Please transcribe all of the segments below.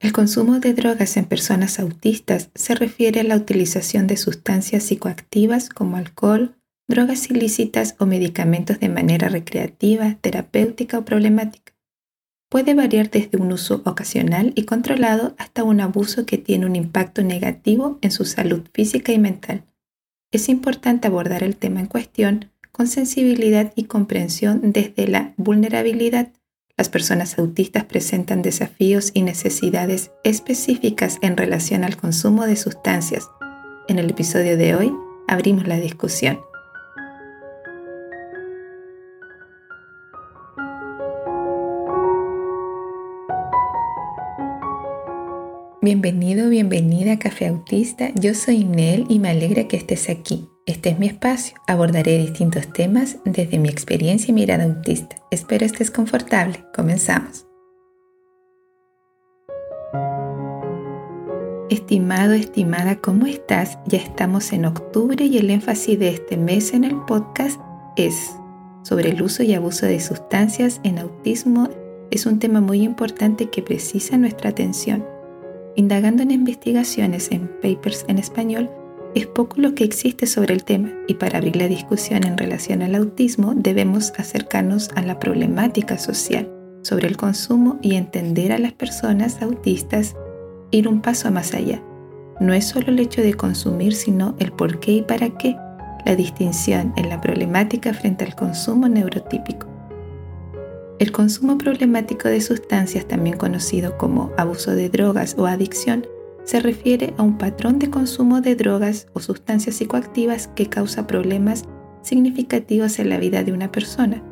El consumo de drogas en personas autistas se refiere a la utilización de sustancias psicoactivas como alcohol, drogas ilícitas o medicamentos de manera recreativa, terapéutica o problemática. Puede variar desde un uso ocasional y controlado hasta un abuso que tiene un impacto negativo en su salud física y mental. Es importante abordar el tema en cuestión con sensibilidad y comprensión desde la vulnerabilidad las personas autistas presentan desafíos y necesidades específicas en relación al consumo de sustancias. En el episodio de hoy abrimos la discusión. Bienvenido, bienvenida a Café Autista. Yo soy Nel y me alegra que estés aquí. Este es mi espacio. Abordaré distintos temas desde mi experiencia y mirada autista. Espero estés confortable. Comenzamos. Estimado, estimada, ¿cómo estás? Ya estamos en octubre y el énfasis de este mes en el podcast es sobre el uso y abuso de sustancias en autismo. Es un tema muy importante que precisa nuestra atención. Indagando en investigaciones en papers en español, es poco lo que existe sobre el tema y para abrir la discusión en relación al autismo debemos acercarnos a la problemática social sobre el consumo y entender a las personas autistas ir un paso más allá. No es solo el hecho de consumir, sino el por qué y para qué, la distinción en la problemática frente al consumo neurotípico. El consumo problemático de sustancias, también conocido como abuso de drogas o adicción, se refiere a un patrón de consumo de drogas o sustancias psicoactivas que causa problemas significativos en la vida de una persona.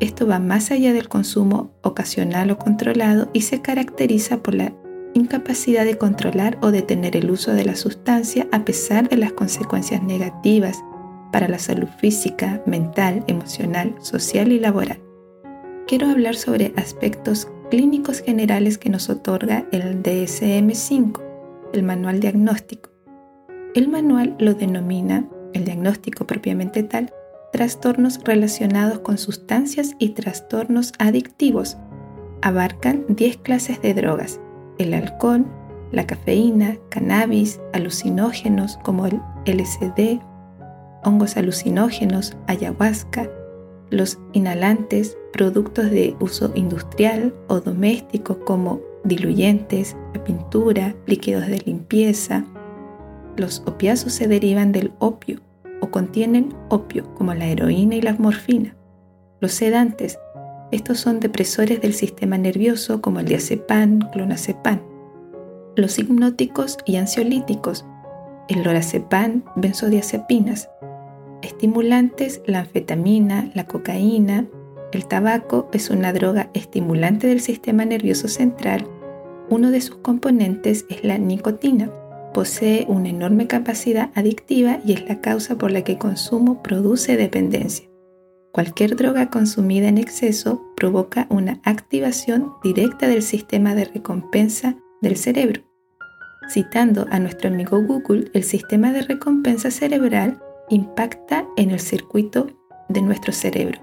Esto va más allá del consumo ocasional o controlado y se caracteriza por la incapacidad de controlar o detener el uso de la sustancia a pesar de las consecuencias negativas para la salud física, mental, emocional, social y laboral. Quiero hablar sobre aspectos clínicos generales que nos otorga el DSM-5, el manual diagnóstico. El manual lo denomina, el diagnóstico propiamente tal, trastornos relacionados con sustancias y trastornos adictivos. Abarcan 10 clases de drogas, el alcohol, la cafeína, cannabis, alucinógenos como el LSD, hongos alucinógenos, ayahuasca, los inhalantes, productos de uso industrial o doméstico como diluyentes, la pintura, líquidos de limpieza. Los opiáceos se derivan del opio o contienen opio, como la heroína y la morfina. Los sedantes, estos son depresores del sistema nervioso como el diazepam, clonazepam. Los hipnóticos y ansiolíticos, el lorazepam, benzodiazepinas. Estimulantes, la anfetamina, la cocaína. El tabaco es una droga estimulante del sistema nervioso central uno de sus componentes es la nicotina. Posee una enorme capacidad adictiva y es la causa por la que el consumo produce dependencia. Cualquier droga consumida en exceso provoca una activación directa del sistema de recompensa del cerebro. Citando a nuestro amigo Google, el sistema de recompensa cerebral impacta en el circuito de nuestro cerebro.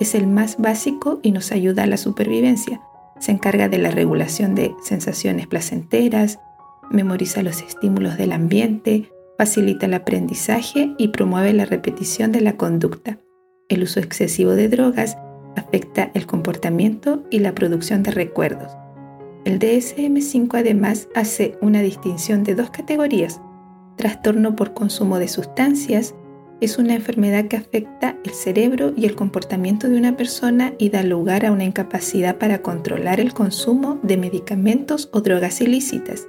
Es el más básico y nos ayuda a la supervivencia se encarga de la regulación de sensaciones placenteras, memoriza los estímulos del ambiente, facilita el aprendizaje y promueve la repetición de la conducta. El uso excesivo de drogas afecta el comportamiento y la producción de recuerdos. El DSM5 además hace una distinción de dos categorías, trastorno por consumo de sustancias es una enfermedad que afecta el cerebro y el comportamiento de una persona y da lugar a una incapacidad para controlar el consumo de medicamentos o drogas ilícitas.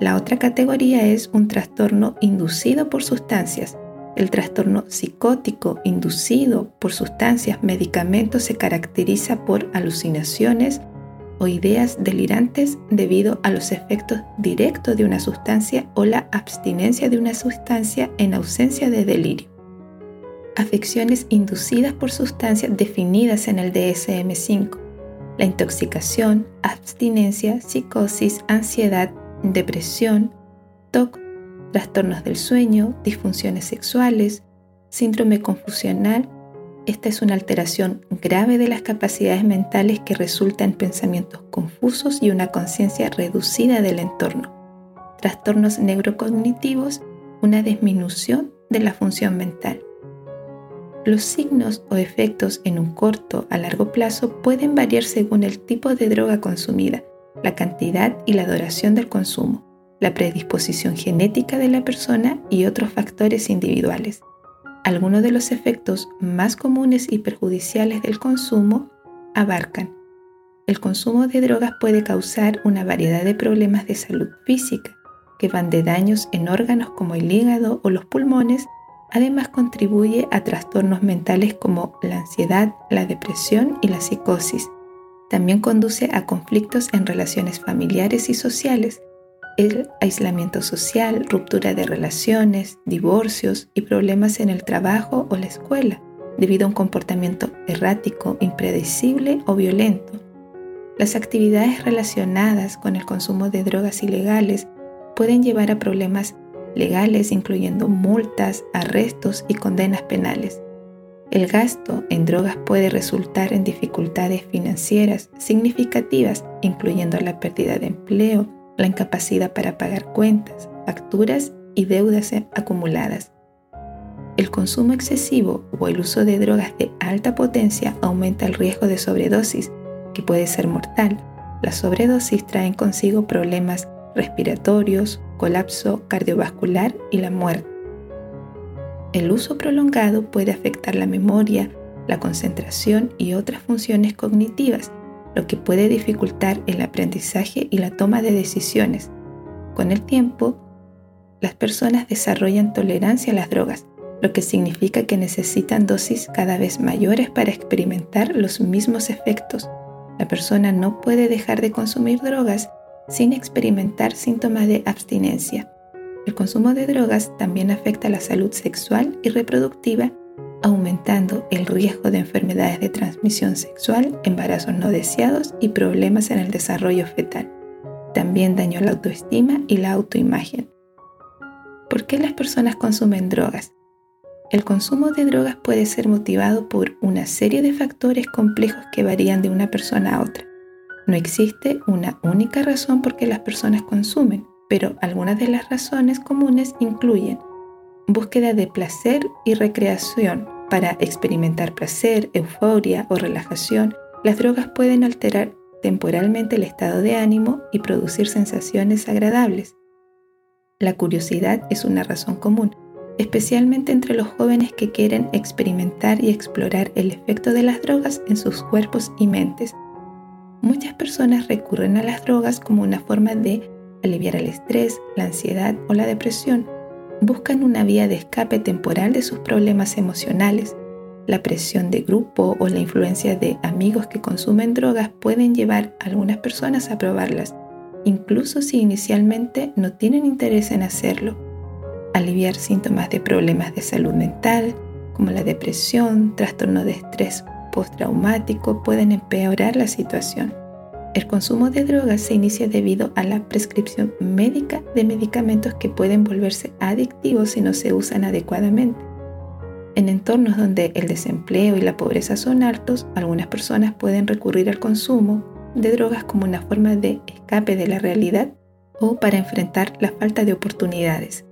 La otra categoría es un trastorno inducido por sustancias. El trastorno psicótico inducido por sustancias, medicamentos se caracteriza por alucinaciones o ideas delirantes debido a los efectos directos de una sustancia o la abstinencia de una sustancia en ausencia de delirio afecciones inducidas por sustancias definidas en el DSM5, la intoxicación, abstinencia, psicosis, ansiedad, depresión, TOC, trastornos del sueño, disfunciones sexuales, síndrome confusional, esta es una alteración grave de las capacidades mentales que resulta en pensamientos confusos y una conciencia reducida del entorno. Trastornos neurocognitivos, una disminución de la función mental. Los signos o efectos en un corto a largo plazo pueden variar según el tipo de droga consumida, la cantidad y la duración del consumo, la predisposición genética de la persona y otros factores individuales. Algunos de los efectos más comunes y perjudiciales del consumo abarcan el consumo de drogas puede causar una variedad de problemas de salud física, que van de daños en órganos como el hígado o los pulmones, además contribuye a trastornos mentales como la ansiedad, la depresión y la psicosis. También conduce a conflictos en relaciones familiares y sociales, el aislamiento social, ruptura de relaciones, divorcios y problemas en el trabajo o la escuela, debido a un comportamiento errático, impredecible o violento. Las actividades relacionadas con el consumo de drogas ilegales pueden llevar a problemas legales incluyendo multas, arrestos y condenas penales. El gasto en drogas puede resultar en dificultades financieras significativas, incluyendo la pérdida de empleo, la incapacidad para pagar cuentas, facturas y deudas acumuladas. El consumo excesivo o el uso de drogas de alta potencia aumenta el riesgo de sobredosis, que puede ser mortal. Las sobredosis traen consigo problemas respiratorios, colapso cardiovascular y la muerte. El uso prolongado puede afectar la memoria, la concentración y otras funciones cognitivas, lo que puede dificultar el aprendizaje y la toma de decisiones. Con el tiempo, las personas desarrollan tolerancia a las drogas, lo que significa que necesitan dosis cada vez mayores para experimentar los mismos efectos. La persona no puede dejar de consumir drogas sin experimentar síntomas de abstinencia. El consumo de drogas también afecta la salud sexual y reproductiva aumentando el riesgo de enfermedades de transmisión sexual, embarazos no deseados y problemas en el desarrollo fetal. También dañó la autoestima y la autoimagen. ¿Por qué las personas consumen drogas? El consumo de drogas puede ser motivado por una serie de factores complejos que varían de una persona a otra. No existe una única razón por qué las personas consumen, pero algunas de las razones comunes incluyen búsqueda de placer y recreación. Para experimentar placer, euforia o relajación, las drogas pueden alterar temporalmente el estado de ánimo y producir sensaciones agradables. La curiosidad es una razón común, especialmente entre los jóvenes que quieren experimentar y explorar el efecto de las drogas en sus cuerpos y mentes. Muchas personas recurren a las drogas como una forma de aliviar el estrés, la ansiedad o la depresión buscan una vía de escape temporal de sus problemas emocionales. La presión de grupo o la influencia de amigos que consumen drogas pueden llevar a algunas personas a probarlas, incluso si inicialmente no tienen interés en hacerlo. Aliviar síntomas de problemas de salud mental, como la depresión, trastorno de estrés postraumático, pueden empeorar la situación. El consumo de drogas se inicia debido a la prescripción médica de medicamentos que pueden volverse adictivos si no se usan adecuadamente. En entornos donde el desempleo y la pobreza son altos, algunas personas pueden recurrir al consumo de drogas como una forma de escape de la realidad o para enfrentar la falta de oportunidades.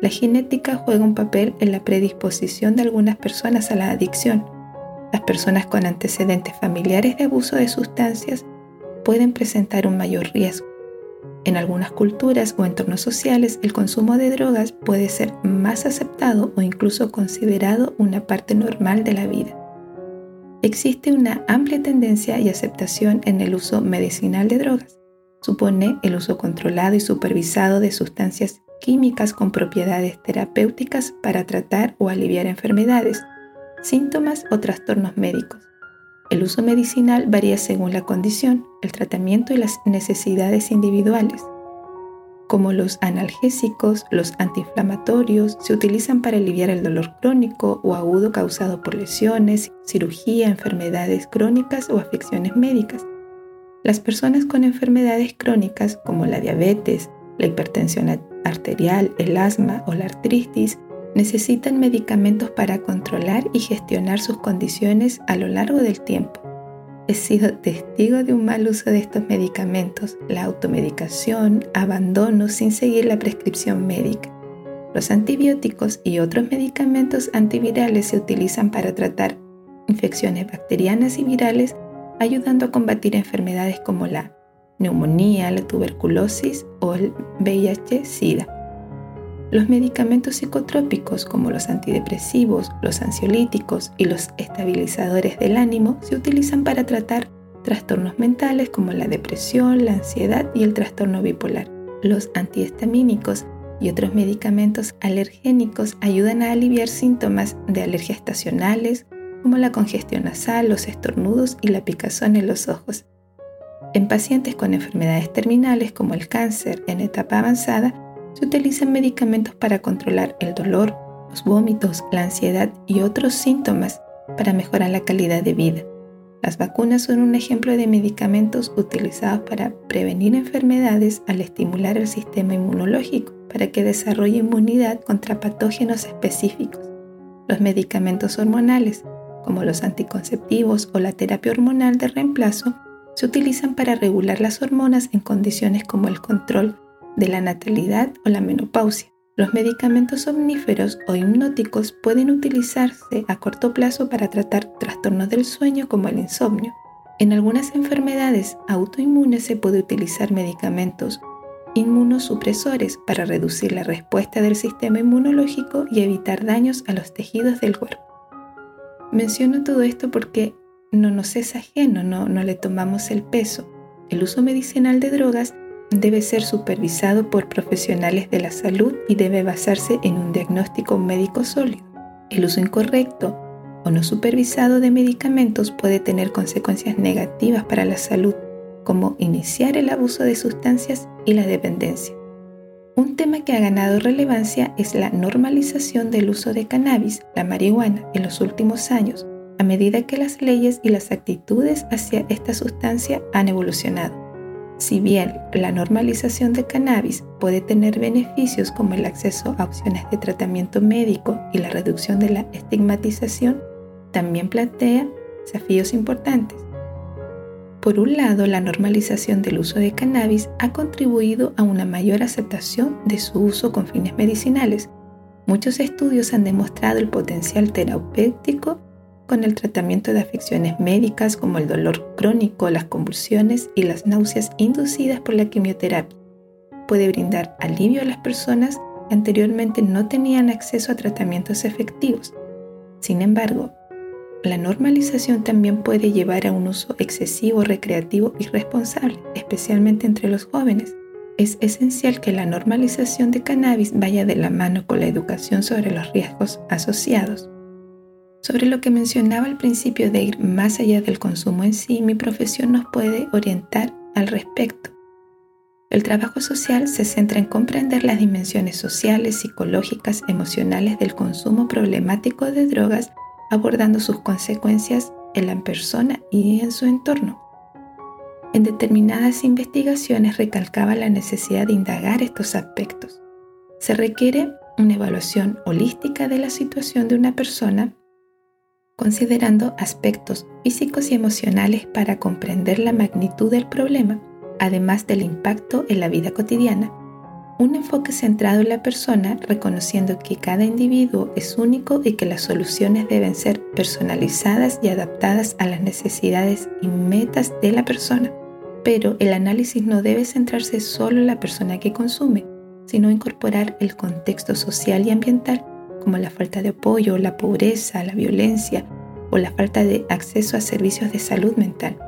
La genética juega un papel en la predisposición de algunas personas a la adicción. Las personas con antecedentes familiares de abuso de sustancias pueden presentar un mayor riesgo. En algunas culturas o entornos sociales, el consumo de drogas puede ser más aceptado o incluso considerado una parte normal de la vida. Existe una amplia tendencia y aceptación en el uso medicinal de drogas. Supone el uso controlado y supervisado de sustancias químicas con propiedades terapéuticas para tratar o aliviar enfermedades, síntomas o trastornos médicos. El uso medicinal varía según la condición, el tratamiento y las necesidades individuales. Como los analgésicos, los antiinflamatorios se utilizan para aliviar el dolor crónico o agudo causado por lesiones, cirugía, enfermedades crónicas o afecciones médicas. Las personas con enfermedades crónicas como la diabetes, la hipertensión arterial, el asma o la artritis necesitan medicamentos para controlar y gestionar sus condiciones a lo largo del tiempo. He sido testigo de un mal uso de estos medicamentos, la automedicación, abandono sin seguir la prescripción médica. Los antibióticos y otros medicamentos antivirales se utilizan para tratar infecciones bacterianas y virales, ayudando a combatir enfermedades como la neumonía, la tuberculosis o el VIH-Sida. Los medicamentos psicotrópicos como los antidepresivos, los ansiolíticos y los estabilizadores del ánimo se utilizan para tratar trastornos mentales como la depresión, la ansiedad y el trastorno bipolar. Los antihistamínicos y otros medicamentos alergénicos ayudan a aliviar síntomas de alergia estacionales como la congestión nasal, los estornudos y la picazón en los ojos. En pacientes con enfermedades terminales como el cáncer en etapa avanzada, se utilizan medicamentos para controlar el dolor, los vómitos, la ansiedad y otros síntomas para mejorar la calidad de vida. Las vacunas son un ejemplo de medicamentos utilizados para prevenir enfermedades al estimular el sistema inmunológico para que desarrolle inmunidad contra patógenos específicos. Los medicamentos hormonales, como los anticonceptivos o la terapia hormonal de reemplazo, se utilizan para regular las hormonas en condiciones como el control de la natalidad o la menopausia. Los medicamentos omníferos o hipnóticos pueden utilizarse a corto plazo para tratar trastornos del sueño como el insomnio. En algunas enfermedades autoinmunes se puede utilizar medicamentos inmunosupresores para reducir la respuesta del sistema inmunológico y evitar daños a los tejidos del cuerpo. Menciono todo esto porque no nos es ajeno, no, no le tomamos el peso. El uso medicinal de drogas debe ser supervisado por profesionales de la salud y debe basarse en un diagnóstico médico sólido. El uso incorrecto o no supervisado de medicamentos puede tener consecuencias negativas para la salud, como iniciar el abuso de sustancias y la dependencia. Un tema que ha ganado relevancia es la normalización del uso de cannabis, la marihuana, en los últimos años, a medida que las leyes y las actitudes hacia esta sustancia han evolucionado. Si bien la normalización de cannabis puede tener beneficios como el acceso a opciones de tratamiento médico y la reducción de la estigmatización, también plantea desafíos importantes. Por un lado, la normalización del uso de cannabis ha contribuido a una mayor aceptación de su uso con fines medicinales. Muchos estudios han demostrado el potencial terapéutico con el tratamiento de afecciones médicas como el dolor crónico, las convulsiones y las náuseas inducidas por la quimioterapia. Puede brindar alivio a las personas que anteriormente no tenían acceso a tratamientos efectivos. Sin embargo, la normalización también puede llevar a un uso excesivo, recreativo y responsable, especialmente entre los jóvenes. Es esencial que la normalización de cannabis vaya de la mano con la educación sobre los riesgos asociados. Sobre lo que mencionaba al principio de ir más allá del consumo en sí, mi profesión nos puede orientar al respecto. El trabajo social se centra en comprender las dimensiones sociales, psicológicas, emocionales del consumo problemático de drogas, abordando sus consecuencias en la persona y en su entorno. En determinadas investigaciones recalcaba la necesidad de indagar estos aspectos. Se requiere una evaluación holística de la situación de una persona considerando aspectos físicos y emocionales para comprender la magnitud del problema, además del impacto en la vida cotidiana. Un enfoque centrado en la persona, reconociendo que cada individuo es único y que las soluciones deben ser personalizadas y adaptadas a las necesidades y metas de la persona. Pero el análisis no debe centrarse solo en la persona que consume, sino incorporar el contexto social y ambiental como la falta de apoyo, la pobreza, la violencia o la falta de acceso a servicios de salud mental.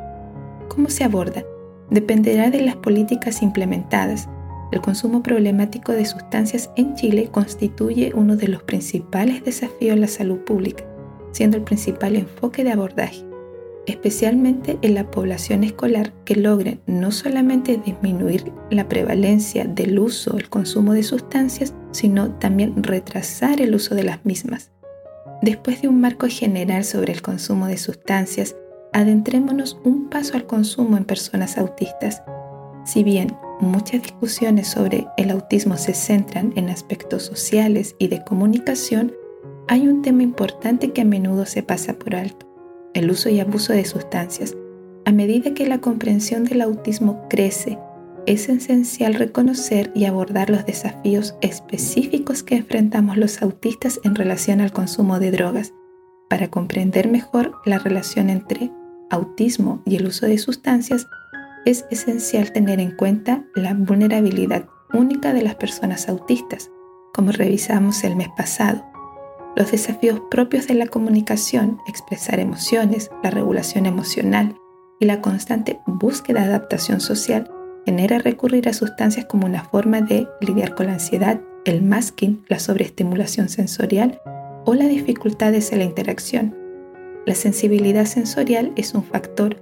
¿Cómo se aborda? Dependerá de las políticas implementadas. El consumo problemático de sustancias en Chile constituye uno de los principales desafíos en la salud pública, siendo el principal enfoque de abordaje especialmente en la población escolar, que logren no solamente disminuir la prevalencia del uso, el consumo de sustancias, sino también retrasar el uso de las mismas. Después de un marco general sobre el consumo de sustancias, adentrémonos un paso al consumo en personas autistas. Si bien muchas discusiones sobre el autismo se centran en aspectos sociales y de comunicación, hay un tema importante que a menudo se pasa por alto, el uso y abuso de sustancias. A medida que la comprensión del autismo crece, es esencial reconocer y abordar los desafíos específicos que enfrentamos los autistas en relación al consumo de drogas, para comprender mejor la relación entre autismo y el uso de sustancias es esencial tener en cuenta la vulnerabilidad única de las personas autistas, como revisamos el mes pasado, los desafíos propios de la comunicación, expresar emociones, la regulación emocional y la constante búsqueda de adaptación social genera recurrir a sustancias como una forma de lidiar con la ansiedad, el masking, la sobreestimulación sensorial o las dificultades en la interacción. La sensibilidad sensorial es un factor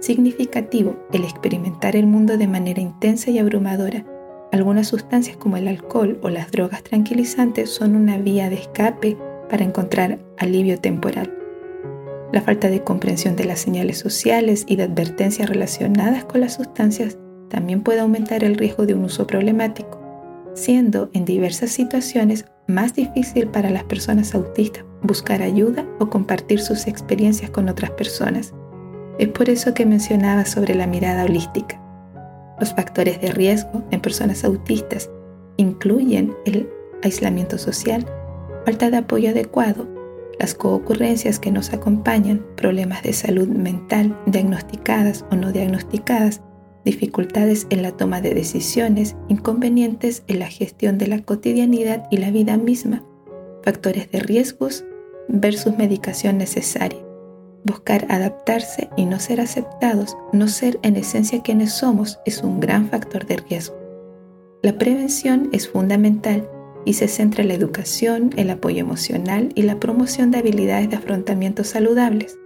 significativo el experimentar el mundo de manera intensa y abrumadora. Algunas sustancias como el alcohol o las drogas tranquilizantes son una vía de escape para encontrar alivio temporal. La falta de comprensión de las señales sociales y de advertencias relacionadas con las sustancias también puede aumentar el riesgo de un uso problemático, siendo en diversas situaciones más difícil para las personas autistas buscar ayuda o compartir sus experiencias con otras personas. Es por eso que mencionaba sobre la mirada holística. Los factores de riesgo en personas autistas incluyen el aislamiento social, falta de apoyo adecuado, las coocurrencias que nos acompañan, problemas de salud mental diagnosticadas o no diagnosticadas, dificultades en la toma de decisiones, inconvenientes en la gestión de la cotidianidad y la vida misma, factores de riesgos versus medicación necesaria buscar adaptarse y no ser aceptados, no ser en esencia quienes somos, es un gran factor de riesgo. La prevención es fundamental y se centra en la educación, el apoyo emocional y la promoción de habilidades de afrontamiento saludables.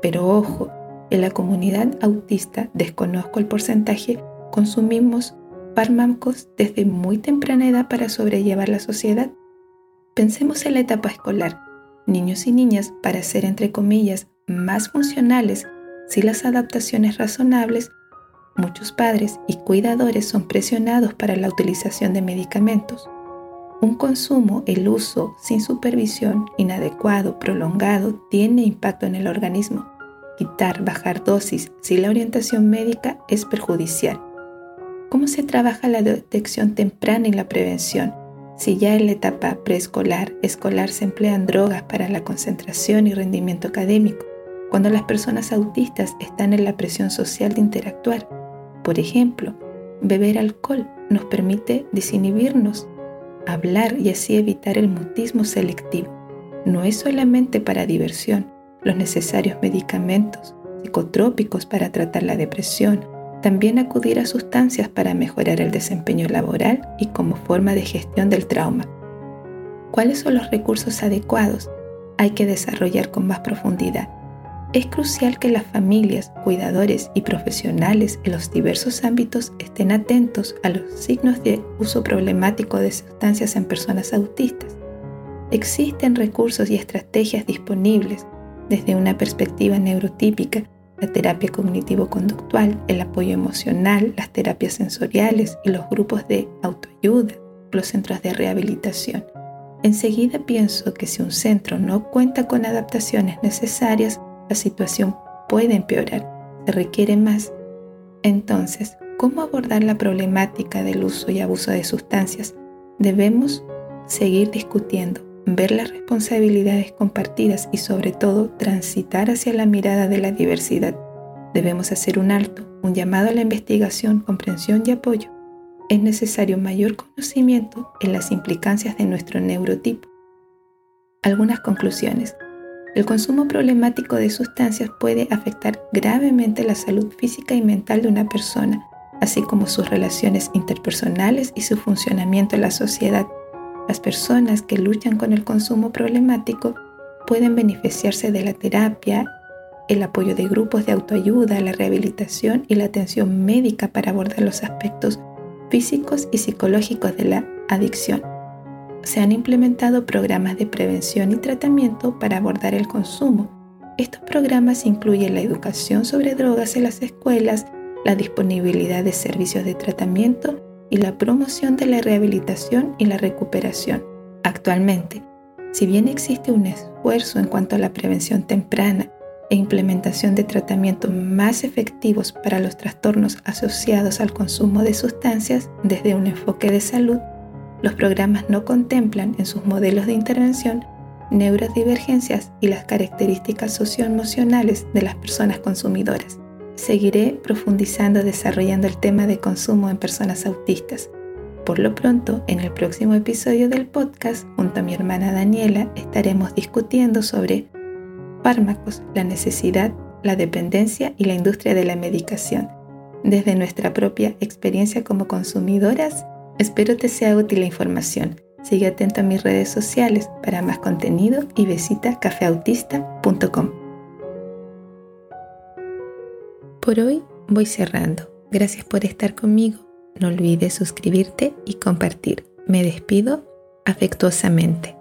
Pero ojo, en la comunidad autista, desconozco el porcentaje, consumimos fármacos desde muy temprana edad para sobrellevar la sociedad. Pensemos en la etapa escolar. Niños y niñas, para ser entre comillas más funcionales si las adaptaciones razonables, muchos padres y cuidadores son presionados para la utilización de medicamentos. Un consumo, el uso sin supervisión, inadecuado, prolongado, tiene impacto en el organismo. Quitar, bajar dosis sin la orientación médica es perjudicial. ¿Cómo se trabaja la detección temprana y la prevención? Si ya en la etapa preescolar, escolar se emplean drogas para la concentración y rendimiento académico, cuando las personas autistas están en la presión social de interactuar. Por ejemplo, beber alcohol nos permite desinhibirnos, hablar y así evitar el mutismo selectivo. No es solamente para diversión, los necesarios medicamentos psicotrópicos para tratar la depresión, también acudir a sustancias para mejorar el desempeño laboral y como forma de gestión del trauma. ¿Cuáles son los recursos adecuados? Hay que desarrollar con más profundidad es crucial que las familias, cuidadores y profesionales en los diversos ámbitos estén atentos a los signos de uso problemático de sustancias en personas autistas. Existen recursos y estrategias disponibles desde una perspectiva neurotípica, la terapia cognitivo-conductual, el apoyo emocional, las terapias sensoriales y los grupos de autoayuda, los centros de rehabilitación. Enseguida pienso que si un centro no cuenta con adaptaciones necesarias, la situación puede empeorar, se requiere más. Entonces, ¿cómo abordar la problemática del uso y abuso de sustancias? Debemos seguir discutiendo, ver las responsabilidades compartidas y sobre todo transitar hacia la mirada de la diversidad. Debemos hacer un alto, un llamado a la investigación, comprensión y apoyo. Es necesario mayor conocimiento en las implicancias de nuestro neurotipo. Algunas conclusiones. El consumo problemático de sustancias puede afectar gravemente la salud física y mental de una persona, así como sus relaciones interpersonales y su funcionamiento en la sociedad. Las personas que luchan con el consumo problemático pueden beneficiarse de la terapia, el apoyo de grupos de autoayuda, la rehabilitación y la atención médica para abordar los aspectos físicos y psicológicos de la adicción se han implementado programas de prevención y tratamiento para abordar el consumo. Estos programas incluyen la educación sobre drogas en las escuelas, la disponibilidad de servicios de tratamiento y la promoción de la rehabilitación y la recuperación. Actualmente, si bien existe un esfuerzo en cuanto a la prevención temprana e implementación de tratamientos más efectivos para los trastornos asociados al consumo de sustancias desde un enfoque de salud, los programas no contemplan en sus modelos de intervención neurodivergencias y las características socioemocionales de las personas consumidoras. Seguiré profundizando desarrollando el tema de consumo en personas autistas. Por lo pronto, en el próximo episodio del podcast, junto a mi hermana Daniela, estaremos discutiendo sobre fármacos, la necesidad, la dependencia y la industria de la medicación. Desde nuestra propia experiencia como consumidoras, espero te sea útil la información. Sigue atento a mis redes sociales para más contenido y visita cafeautista.com. Por hoy voy cerrando. Gracias por estar conmigo. No olvides suscribirte y compartir. Me despido afectuosamente.